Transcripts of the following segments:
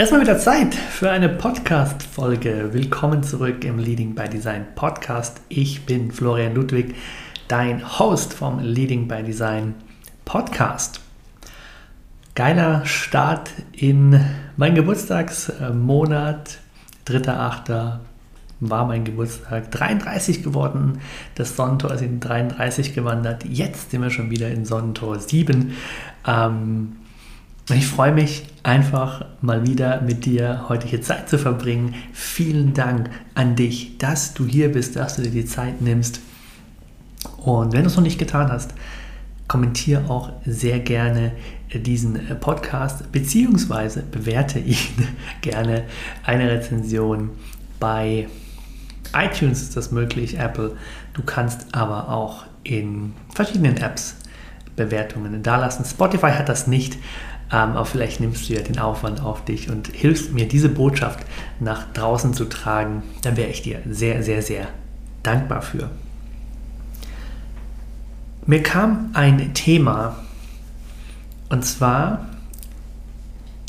Erstmal wieder Zeit für eine Podcast-Folge. Willkommen zurück im Leading by Design Podcast. Ich bin Florian Ludwig, dein Host vom Leading by Design Podcast. Geiler Start in mein Geburtstagsmonat. 3.8. war mein Geburtstag. 33 geworden. Das Sonnentor ist in 33 gewandert. Jetzt sind wir schon wieder in Sonnentor 7. Ähm, ich freue mich einfach mal wieder mit dir heute hier Zeit zu verbringen. Vielen Dank an dich, dass du hier bist, dass du dir die Zeit nimmst. Und wenn du es noch nicht getan hast, kommentiere auch sehr gerne diesen Podcast beziehungsweise bewerte ihn gerne eine Rezension bei iTunes ist das möglich, Apple. Du kannst aber auch in verschiedenen Apps Bewertungen dalassen. Spotify hat das nicht, ähm, aber vielleicht nimmst du ja den Aufwand auf dich und hilfst mir, diese Botschaft nach draußen zu tragen. Dann wäre ich dir sehr, sehr, sehr dankbar für. Mir kam ein Thema und zwar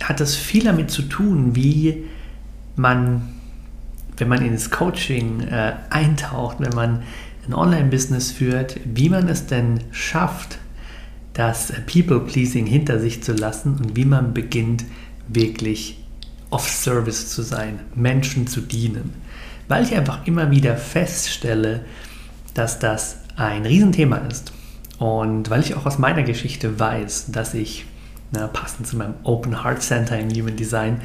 hat es viel damit zu tun, wie man, wenn man ins Coaching äh, eintaucht, wenn man ein Online-Business führt, wie man es denn schafft, das People-Pleasing hinter sich zu lassen und wie man beginnt, wirklich off-Service zu sein, Menschen zu dienen. Weil ich einfach immer wieder feststelle, dass das ein Riesenthema ist. Und weil ich auch aus meiner Geschichte weiß, dass ich, na, passend zu meinem Open Heart Center in Human Design,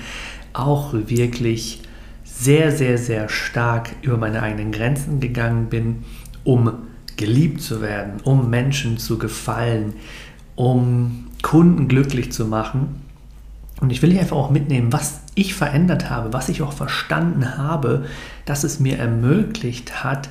auch wirklich sehr, sehr, sehr stark über meine eigenen Grenzen gegangen bin, um geliebt zu werden, um Menschen zu gefallen, um Kunden glücklich zu machen. Und ich will hier einfach auch mitnehmen, was ich verändert habe, was ich auch verstanden habe, dass es mir ermöglicht hat,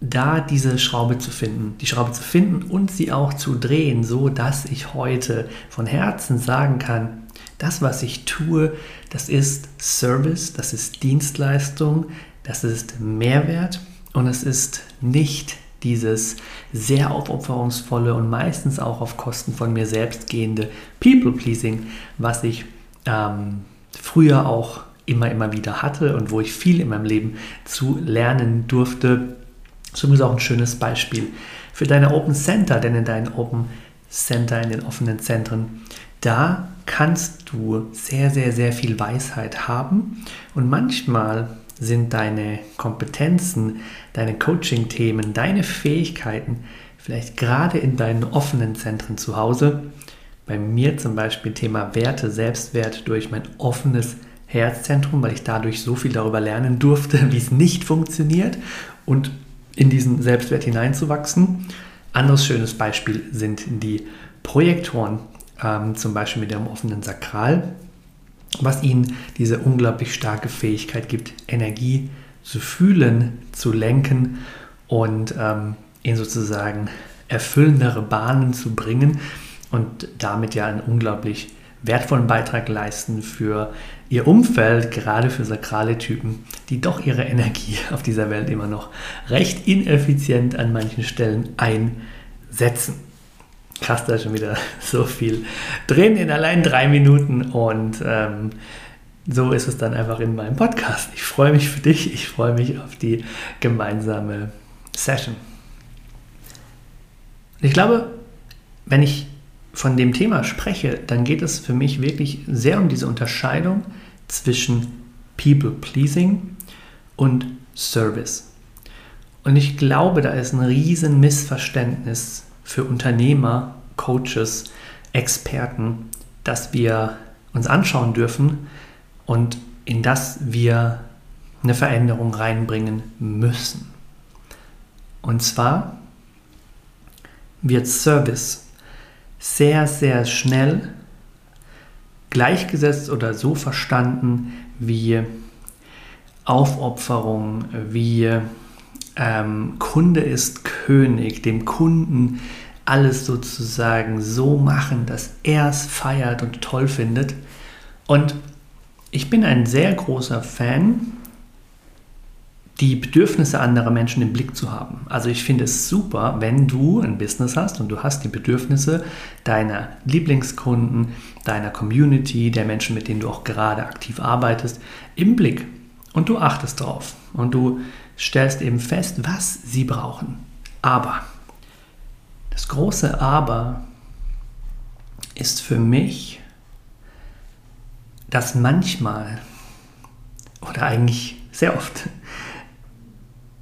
da diese Schraube zu finden, die Schraube zu finden und sie auch zu drehen, so dass ich heute von Herzen sagen kann, das, was ich tue, das ist Service, das ist Dienstleistung, das ist Mehrwert und es ist nicht dieses sehr aufopferungsvolle und meistens auch auf Kosten von mir selbst gehende People-Pleasing, was ich ähm, früher auch immer, immer wieder hatte und wo ich viel in meinem Leben zu lernen durfte. Ist auch ein schönes Beispiel für deine Open Center, denn in deinen Open Center, in den offenen Zentren, da kannst du sehr, sehr, sehr viel Weisheit haben und manchmal sind deine Kompetenzen, deine Coaching-Themen, deine Fähigkeiten vielleicht gerade in deinen offenen Zentren zu Hause. Bei mir zum Beispiel Thema Werte, Selbstwert durch mein offenes Herzzentrum, weil ich dadurch so viel darüber lernen durfte, wie es nicht funktioniert und in diesen Selbstwert hineinzuwachsen. Anderes schönes Beispiel sind die Projektoren, ähm, zum Beispiel mit dem offenen Sakral was ihnen diese unglaublich starke Fähigkeit gibt, Energie zu fühlen, zu lenken und ähm, in sozusagen erfüllendere Bahnen zu bringen. und damit ja einen unglaublich wertvollen Beitrag leisten für ihr Umfeld, gerade für sakrale Typen, die doch ihre Energie auf dieser Welt immer noch recht ineffizient an manchen Stellen einsetzen. Krass, da schon wieder so viel drin in allein drei Minuten und ähm, so ist es dann einfach in meinem Podcast. Ich freue mich für dich, ich freue mich auf die gemeinsame Session. Ich glaube, wenn ich von dem Thema spreche, dann geht es für mich wirklich sehr um diese Unterscheidung zwischen People Pleasing und Service. Und ich glaube, da ist ein riesen Missverständnis für Unternehmer, Coaches, Experten, dass wir uns anschauen dürfen und in das wir eine Veränderung reinbringen müssen. Und zwar wird Service sehr, sehr schnell gleichgesetzt oder so verstanden wie Aufopferung, wie ähm, Kunde ist König, dem Kunden alles sozusagen so machen, dass er es feiert und toll findet. Und ich bin ein sehr großer Fan die Bedürfnisse anderer Menschen im Blick zu haben. Also ich finde es super, wenn du ein Business hast und du hast die Bedürfnisse deiner Lieblingskunden, deiner Community, der Menschen, mit denen du auch gerade aktiv arbeitest, im Blick. Und du achtest drauf und du stellst eben fest, was sie brauchen. Aber, das große Aber ist für mich, dass manchmal oder eigentlich sehr oft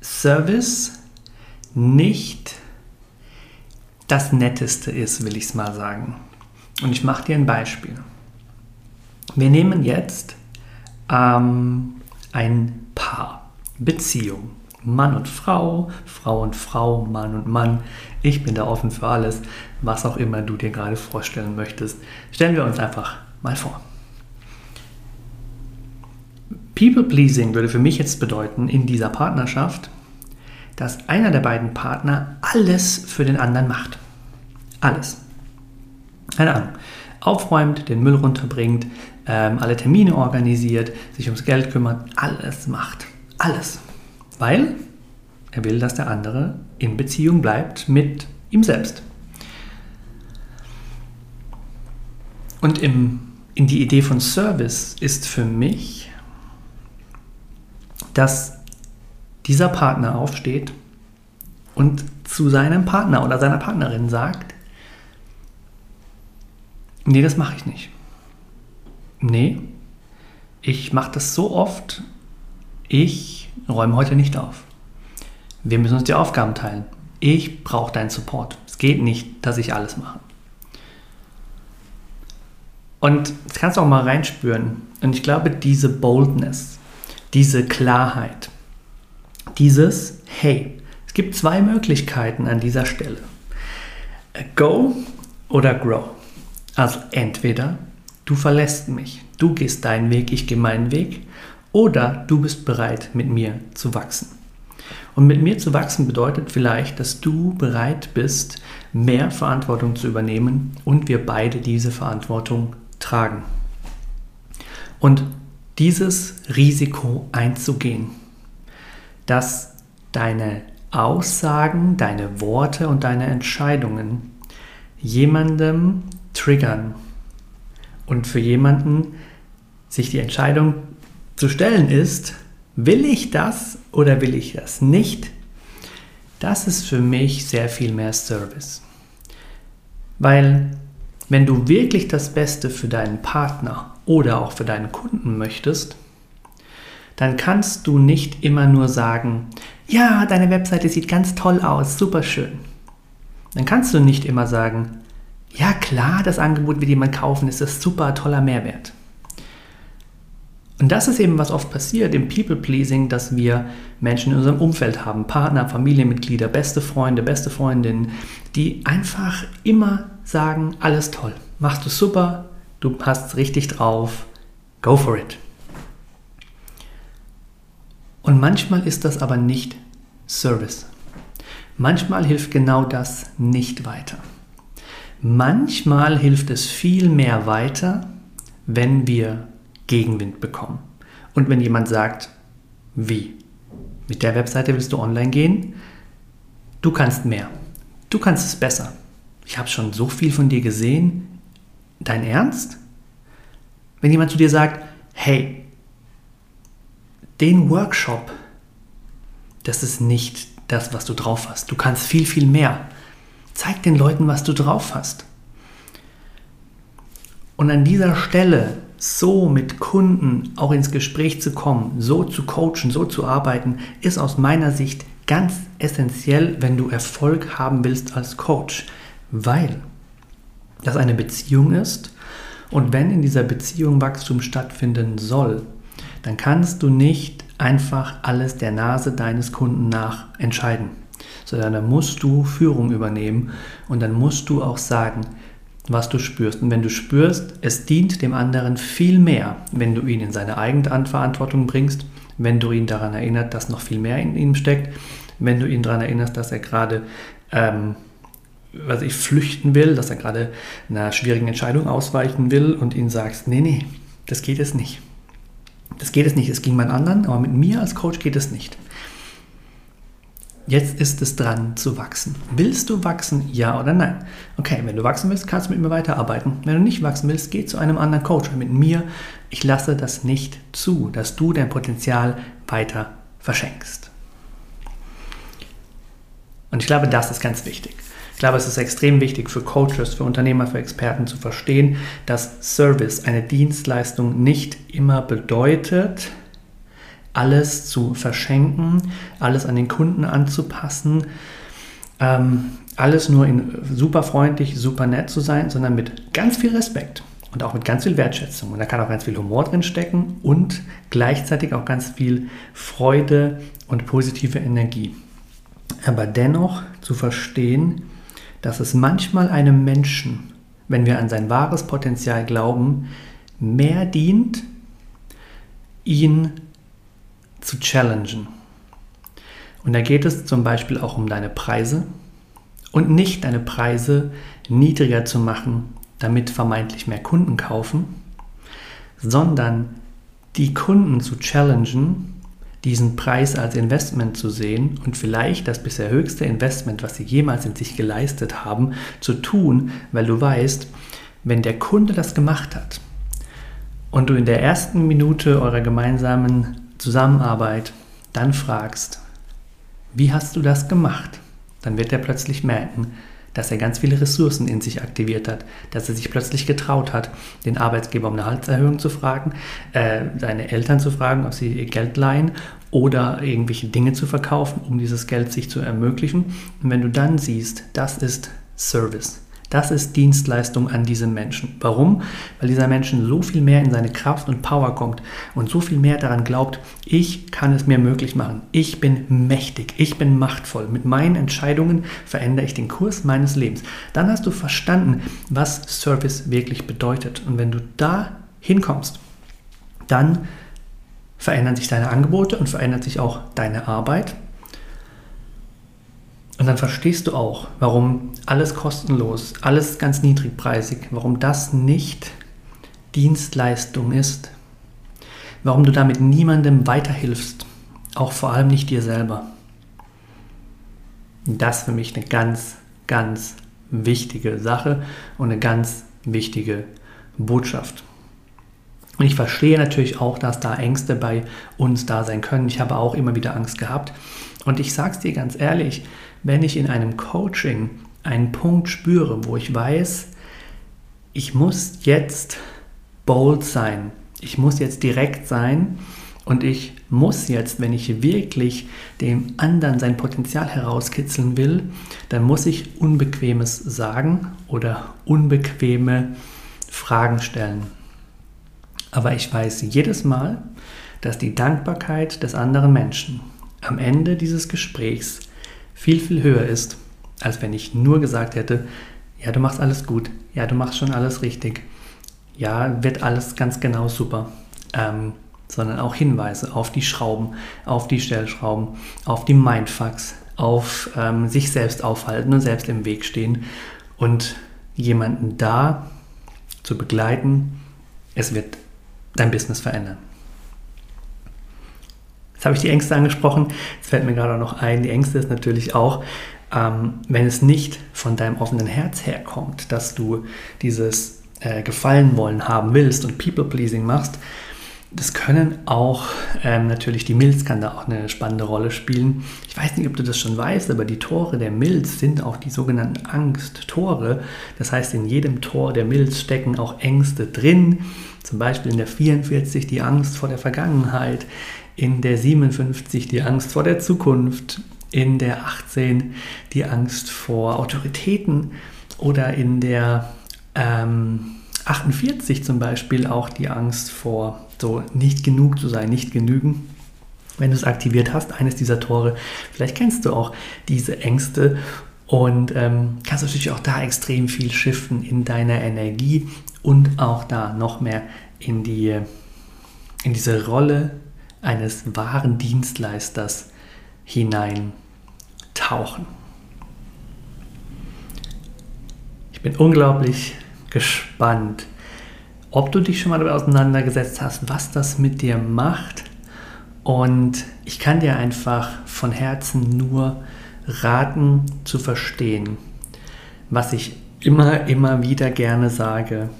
Service nicht das Netteste ist, will ich es mal sagen. Und ich mache dir ein Beispiel. Wir nehmen jetzt ähm, ein Paar, Beziehung, Mann und Frau, Frau und Frau, Mann und Mann. Ich bin da offen für alles, was auch immer du dir gerade vorstellen möchtest. Stellen wir uns einfach mal vor. People Pleasing würde für mich jetzt bedeuten, in dieser Partnerschaft, dass einer der beiden Partner alles für den anderen macht. Alles. Keine Ahnung. Aufräumt, den Müll runterbringt, ähm, alle Termine organisiert, sich ums Geld kümmert, alles macht. Alles. Weil er will, dass der andere in Beziehung bleibt mit ihm selbst. Und im, in die Idee von Service ist für mich, dass dieser Partner aufsteht und zu seinem Partner oder seiner Partnerin sagt, nee, das mache ich nicht. Nee, ich mache das so oft, ich räume heute nicht auf. Wir müssen uns die Aufgaben teilen. Ich brauche deinen Support. Es geht nicht, dass ich alles mache. Und das kannst du auch mal reinspüren. Und ich glaube, diese Boldness, diese Klarheit, dieses Hey. Es gibt zwei Möglichkeiten an dieser Stelle. Go oder grow. Also entweder du verlässt mich, du gehst deinen Weg, ich gehe meinen Weg, oder du bist bereit, mit mir zu wachsen. Und mit mir zu wachsen bedeutet vielleicht, dass du bereit bist, mehr Verantwortung zu übernehmen und wir beide diese Verantwortung tragen. Und dieses Risiko einzugehen dass deine Aussagen, deine Worte und deine Entscheidungen jemandem triggern und für jemanden sich die Entscheidung zu stellen ist, will ich das oder will ich das nicht, das ist für mich sehr viel mehr Service. Weil wenn du wirklich das Beste für deinen Partner oder auch für deinen Kunden möchtest, dann kannst du nicht immer nur sagen, ja, deine Webseite sieht ganz toll aus, super schön. Dann kannst du nicht immer sagen, ja klar, das Angebot wird jemand kaufen, ist das super toller Mehrwert. Und das ist eben, was oft passiert im People-Pleasing, dass wir Menschen in unserem Umfeld haben, Partner, Familienmitglieder, beste Freunde, beste Freundinnen, die einfach immer sagen, alles toll, machst du super, du passt richtig drauf, go for it. Und manchmal ist das aber nicht Service. Manchmal hilft genau das nicht weiter. Manchmal hilft es viel mehr weiter, wenn wir Gegenwind bekommen. Und wenn jemand sagt, wie? Mit der Webseite willst du online gehen? Du kannst mehr. Du kannst es besser. Ich habe schon so viel von dir gesehen. Dein Ernst? Wenn jemand zu dir sagt, hey, den Workshop, das ist nicht das, was du drauf hast. Du kannst viel, viel mehr. Zeig den Leuten, was du drauf hast. Und an dieser Stelle so mit Kunden auch ins Gespräch zu kommen, so zu coachen, so zu arbeiten, ist aus meiner Sicht ganz essentiell, wenn du Erfolg haben willst als Coach, weil das eine Beziehung ist und wenn in dieser Beziehung Wachstum stattfinden soll, dann kannst du nicht einfach alles der Nase deines Kunden nach entscheiden, sondern dann musst du Führung übernehmen und dann musst du auch sagen, was du spürst. Und wenn du spürst, es dient dem anderen viel mehr, wenn du ihn in seine Eigenverantwortung bringst, wenn du ihn daran erinnerst, dass noch viel mehr in ihm steckt, wenn du ihn daran erinnerst, dass er gerade ähm, was ich flüchten will, dass er gerade einer schwierigen Entscheidung ausweichen will und ihn sagst, nee, nee, das geht es nicht. Das geht es nicht, es ging bei anderen, aber mit mir als Coach geht es nicht. Jetzt ist es dran zu wachsen. Willst du wachsen? Ja oder nein? Okay, wenn du wachsen willst, kannst du mit mir weiterarbeiten. Wenn du nicht wachsen willst, geh zu einem anderen Coach. Mit mir, ich lasse das nicht zu, dass du dein Potenzial weiter verschenkst. Und ich glaube, das ist ganz wichtig. Ich glaube, es ist extrem wichtig für Coaches, für Unternehmer, für Experten zu verstehen, dass Service, eine Dienstleistung nicht immer bedeutet, alles zu verschenken, alles an den Kunden anzupassen, ähm, alles nur in super freundlich, super nett zu sein, sondern mit ganz viel Respekt und auch mit ganz viel Wertschätzung. Und da kann auch ganz viel Humor drin stecken und gleichzeitig auch ganz viel Freude und positive Energie. Aber dennoch zu verstehen, dass es manchmal einem Menschen, wenn wir an sein wahres Potenzial glauben, mehr dient, ihn zu challengen. Und da geht es zum Beispiel auch um deine Preise und nicht deine Preise niedriger zu machen, damit vermeintlich mehr Kunden kaufen, sondern die Kunden zu challengen, diesen Preis als Investment zu sehen und vielleicht das bisher höchste Investment, was sie jemals in sich geleistet haben, zu tun, weil du weißt, wenn der Kunde das gemacht hat und du in der ersten Minute eurer gemeinsamen Zusammenarbeit dann fragst, wie hast du das gemacht? Dann wird er plötzlich merken, dass er ganz viele Ressourcen in sich aktiviert hat, dass er sich plötzlich getraut hat, den Arbeitsgeber um eine Halserhöhung zu fragen, äh, seine Eltern zu fragen, ob sie ihr Geld leihen oder irgendwelche Dinge zu verkaufen, um dieses Geld sich zu ermöglichen. Und wenn du dann siehst, das ist Service, das ist Dienstleistung an diesen Menschen. Warum? Weil dieser Mensch so viel mehr in seine Kraft und Power kommt und so viel mehr daran glaubt, ich kann es mir möglich machen. Ich bin mächtig, ich bin machtvoll. Mit meinen Entscheidungen verändere ich den Kurs meines Lebens. Dann hast du verstanden, was Service wirklich bedeutet. Und wenn du da hinkommst, dann verändern sich deine Angebote und verändert sich auch deine Arbeit und dann verstehst du auch, warum alles kostenlos, alles ganz niedrigpreisig, warum das nicht Dienstleistung ist. Warum du damit niemandem weiterhilfst, auch vor allem nicht dir selber. Das ist für mich eine ganz, ganz wichtige Sache und eine ganz wichtige Botschaft. Und ich verstehe natürlich auch, dass da Ängste bei uns da sein können. Ich habe auch immer wieder Angst gehabt. Und ich sage es dir ganz ehrlich, wenn ich in einem Coaching einen Punkt spüre, wo ich weiß, ich muss jetzt bold sein, ich muss jetzt direkt sein und ich muss jetzt, wenn ich wirklich dem anderen sein Potenzial herauskitzeln will, dann muss ich Unbequemes sagen oder unbequeme Fragen stellen. Aber ich weiß jedes Mal, dass die Dankbarkeit des anderen Menschen am Ende dieses Gesprächs viel, viel höher ist, als wenn ich nur gesagt hätte, ja, du machst alles gut, ja, du machst schon alles richtig, ja, wird alles ganz genau super, ähm, sondern auch Hinweise auf die Schrauben, auf die Stellschrauben, auf die Mindfucks, auf ähm, sich selbst aufhalten und selbst im Weg stehen und jemanden da zu begleiten. Es wird dein Business verändern. Jetzt habe ich die Ängste angesprochen. Jetzt fällt mir gerade noch ein, die Ängste ist natürlich auch, ähm, wenn es nicht von deinem offenen Herz herkommt, dass du dieses äh, Gefallen wollen haben willst und People-Pleasing machst, das können auch ähm, natürlich die Milz kann da auch eine spannende Rolle spielen. Ich weiß nicht, ob du das schon weißt, aber die Tore der Milz sind auch die sogenannten Angsttore. Das heißt, in jedem Tor der Milz stecken auch Ängste drin. Zum Beispiel in der 44 die Angst vor der Vergangenheit, in der 57 die Angst vor der Zukunft, in der 18 die Angst vor Autoritäten oder in der ähm, 48 zum Beispiel auch die Angst vor so nicht genug zu sein, nicht genügen. Wenn du es aktiviert hast, eines dieser Tore, vielleicht kennst du auch diese Ängste und ähm, kannst natürlich auch da extrem viel shiften in deiner Energie und auch da noch mehr in, die, in diese Rolle eines wahren Dienstleisters hineintauchen. Ich bin unglaublich gespannt, ob du dich schon mal damit auseinandergesetzt hast, was das mit dir macht. Und ich kann dir einfach von Herzen nur raten zu verstehen, was ich immer, immer wieder gerne sage.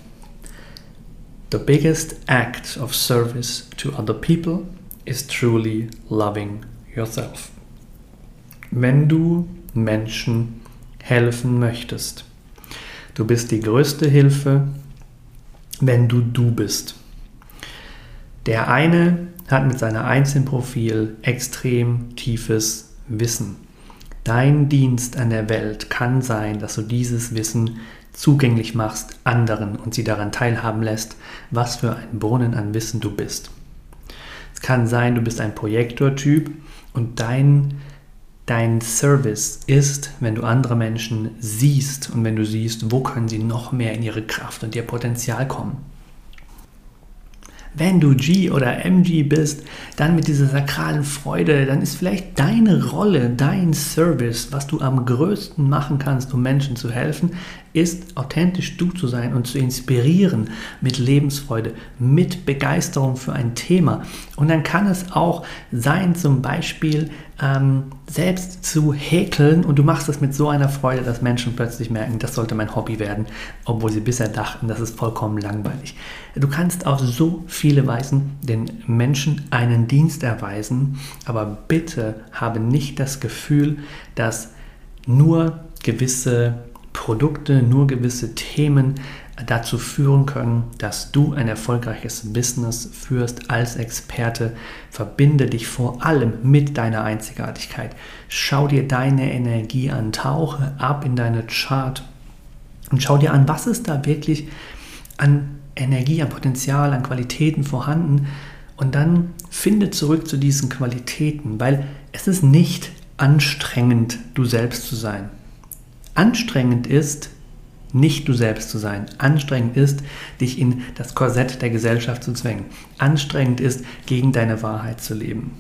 The biggest act of service to other people is truly loving yourself. Wenn du Menschen helfen möchtest, du bist die größte Hilfe, wenn du du bist. Der eine hat mit seinem Einzelprofil extrem tiefes Wissen. Dein Dienst an der Welt kann sein, dass du dieses Wissen zugänglich machst anderen und sie daran teilhaben lässt, was für ein Brunnen an Wissen du bist. Kann sein, du bist ein Projektortyp und dein Dein Service ist, wenn du andere Menschen siehst und wenn du siehst, wo können sie noch mehr in ihre Kraft und ihr Potenzial kommen. Wenn du G oder MG bist, dann mit dieser sakralen Freude, dann ist vielleicht deine Rolle, dein Service, was du am größten machen kannst, um Menschen zu helfen, ist authentisch du zu sein und zu inspirieren mit Lebensfreude, mit Begeisterung für ein Thema. Und dann kann es auch sein, zum Beispiel ähm, selbst zu häkeln und du machst es mit so einer Freude, dass Menschen plötzlich merken, das sollte mein Hobby werden, obwohl sie bisher dachten, das ist vollkommen langweilig. Du kannst auf so viele Weisen den Menschen einen Dienst erweisen, aber bitte habe nicht das Gefühl, dass nur gewisse Produkte, nur gewisse Themen dazu führen können, dass du ein erfolgreiches Business führst als Experte. Verbinde dich vor allem mit deiner Einzigartigkeit. Schau dir deine Energie an, tauche ab in deine Chart und schau dir an, was ist da wirklich an Energie, an Potenzial, an Qualitäten vorhanden. Und dann finde zurück zu diesen Qualitäten, weil es ist nicht anstrengend, du selbst zu sein. Anstrengend ist, nicht du selbst zu sein. Anstrengend ist, dich in das Korsett der Gesellschaft zu zwängen. Anstrengend ist, gegen deine Wahrheit zu leben.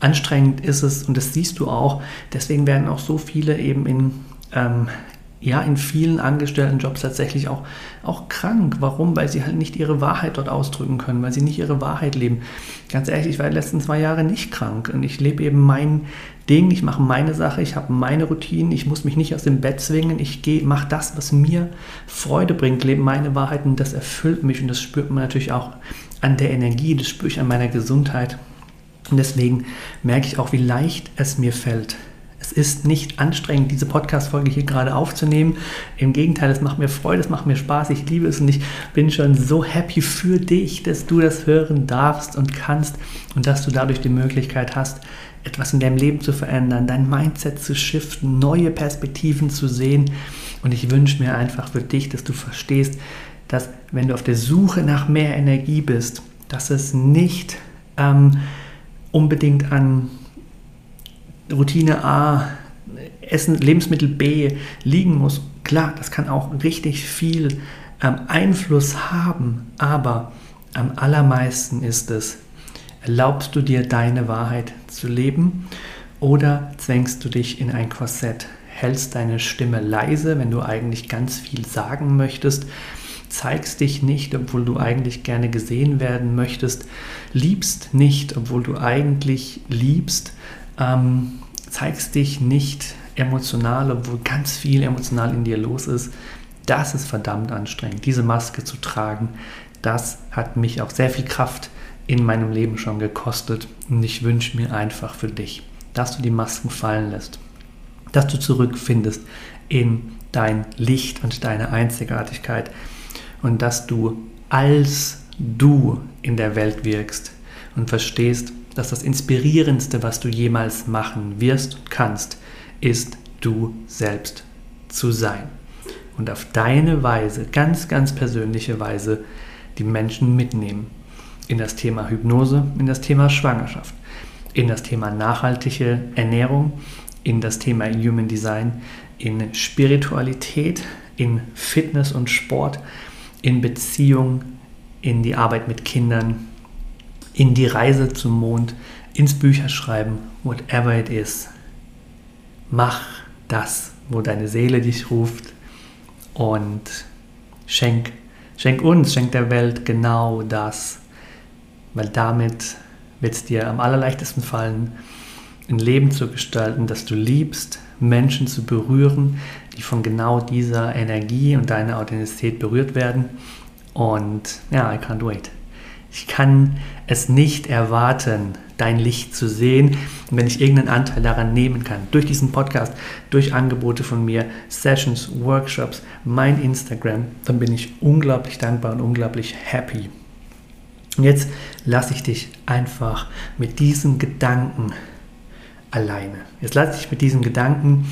Anstrengend ist es, und das siehst du auch, deswegen werden auch so viele eben in ähm, ja in vielen Angestelltenjobs tatsächlich auch, auch krank. Warum? Weil sie halt nicht ihre Wahrheit dort ausdrücken können, weil sie nicht ihre Wahrheit leben. Ganz ehrlich, ich war die letzten zwei Jahre nicht krank und ich lebe eben mein Ding, ich mache meine Sache, ich habe meine Routinen, ich muss mich nicht aus dem Bett zwingen, ich mache das, was mir Freude bringt, lebe meine Wahrheiten, das erfüllt mich und das spürt man natürlich auch an der Energie, das spüre ich an meiner Gesundheit. Und deswegen merke ich auch, wie leicht es mir fällt, es ist nicht anstrengend, diese Podcast-Folge hier gerade aufzunehmen. Im Gegenteil, es macht mir Freude, es macht mir Spaß, ich liebe es und ich bin schon so happy für dich, dass du das hören darfst und kannst und dass du dadurch die Möglichkeit hast, etwas in deinem Leben zu verändern, dein Mindset zu shiften, neue Perspektiven zu sehen. Und ich wünsche mir einfach für dich, dass du verstehst, dass wenn du auf der Suche nach mehr Energie bist, dass es nicht ähm, unbedingt an Routine A, Essen, Lebensmittel B liegen muss, klar, das kann auch richtig viel ähm, Einfluss haben, aber am allermeisten ist es, erlaubst du dir deine Wahrheit zu leben oder zwängst du dich in ein Korsett? hältst deine Stimme leise, wenn du eigentlich ganz viel sagen möchtest, zeigst dich nicht, obwohl du eigentlich gerne gesehen werden möchtest, liebst nicht, obwohl du eigentlich liebst, ähm, zeigst dich nicht emotional, obwohl ganz viel emotional in dir los ist. Das ist verdammt anstrengend, diese Maske zu tragen. Das hat mich auch sehr viel Kraft in meinem Leben schon gekostet und ich wünsche mir einfach für dich, dass du die Masken fallen lässt, dass du zurückfindest in dein Licht und deine Einzigartigkeit und dass du als du in der Welt wirkst und verstehst, dass das Inspirierendste, was du jemals machen wirst und kannst, ist du selbst zu sein. Und auf deine Weise, ganz, ganz persönliche Weise, die Menschen mitnehmen in das Thema Hypnose, in das Thema Schwangerschaft, in das Thema nachhaltige Ernährung, in das Thema Human Design, in Spiritualität, in Fitness und Sport, in Beziehung, in die Arbeit mit Kindern, in die Reise zum Mond, ins Bücherschreiben, whatever it is. Mach das, wo deine Seele dich ruft und schenk, schenk uns, schenk der Welt genau das, weil damit wird es dir am allerleichtesten fallen, ein Leben zu gestalten, das du liebst, Menschen zu berühren, die von genau dieser Energie und deiner Authentizität berührt werden. Und ja, I can't wait. Ich kann es nicht erwarten, dein Licht zu sehen. Und wenn ich irgendeinen Anteil daran nehmen kann, durch diesen Podcast, durch Angebote von mir, Sessions, Workshops, mein Instagram, dann bin ich unglaublich dankbar und unglaublich happy. Und jetzt lasse ich dich einfach mit diesem Gedanken alleine. Jetzt lasse ich dich mit diesem Gedanken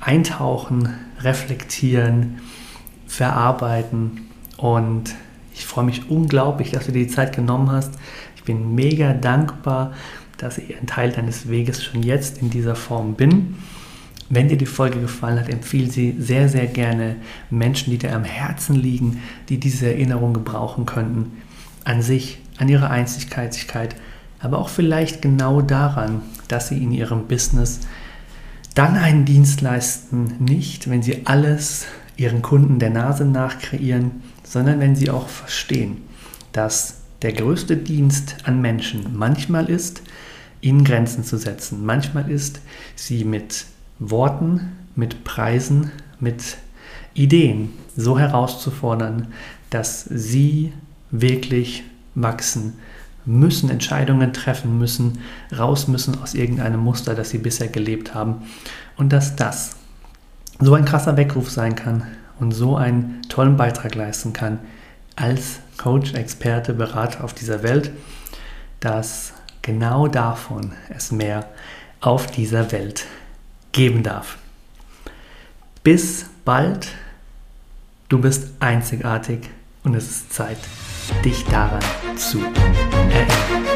eintauchen, reflektieren, verarbeiten und ich freue mich unglaublich, dass du dir die Zeit genommen hast. Ich bin mega dankbar, dass ich ein Teil deines Weges schon jetzt in dieser Form bin. Wenn dir die Folge gefallen hat, empfehle sie sehr, sehr gerne Menschen, die dir am Herzen liegen, die diese Erinnerung gebrauchen könnten an sich, an ihrer Einzigartigkeit, aber auch vielleicht genau daran, dass sie in ihrem Business dann einen Dienst leisten, nicht wenn sie alles ihren Kunden der Nase nach kreieren, sondern wenn sie auch verstehen, dass der größte Dienst an Menschen manchmal ist, ihnen Grenzen zu setzen, manchmal ist, sie mit Worten, mit Preisen, mit Ideen so herauszufordern, dass sie wirklich wachsen müssen, Entscheidungen treffen müssen, raus müssen aus irgendeinem Muster, das sie bisher gelebt haben. Und dass das so ein krasser Weckruf sein kann und so einen tollen Beitrag leisten kann als Coach, Experte, Berater auf dieser Welt, dass genau davon es mehr auf dieser Welt geben darf. Bis bald, du bist einzigartig und es ist Zeit, dich daran zu erinnern.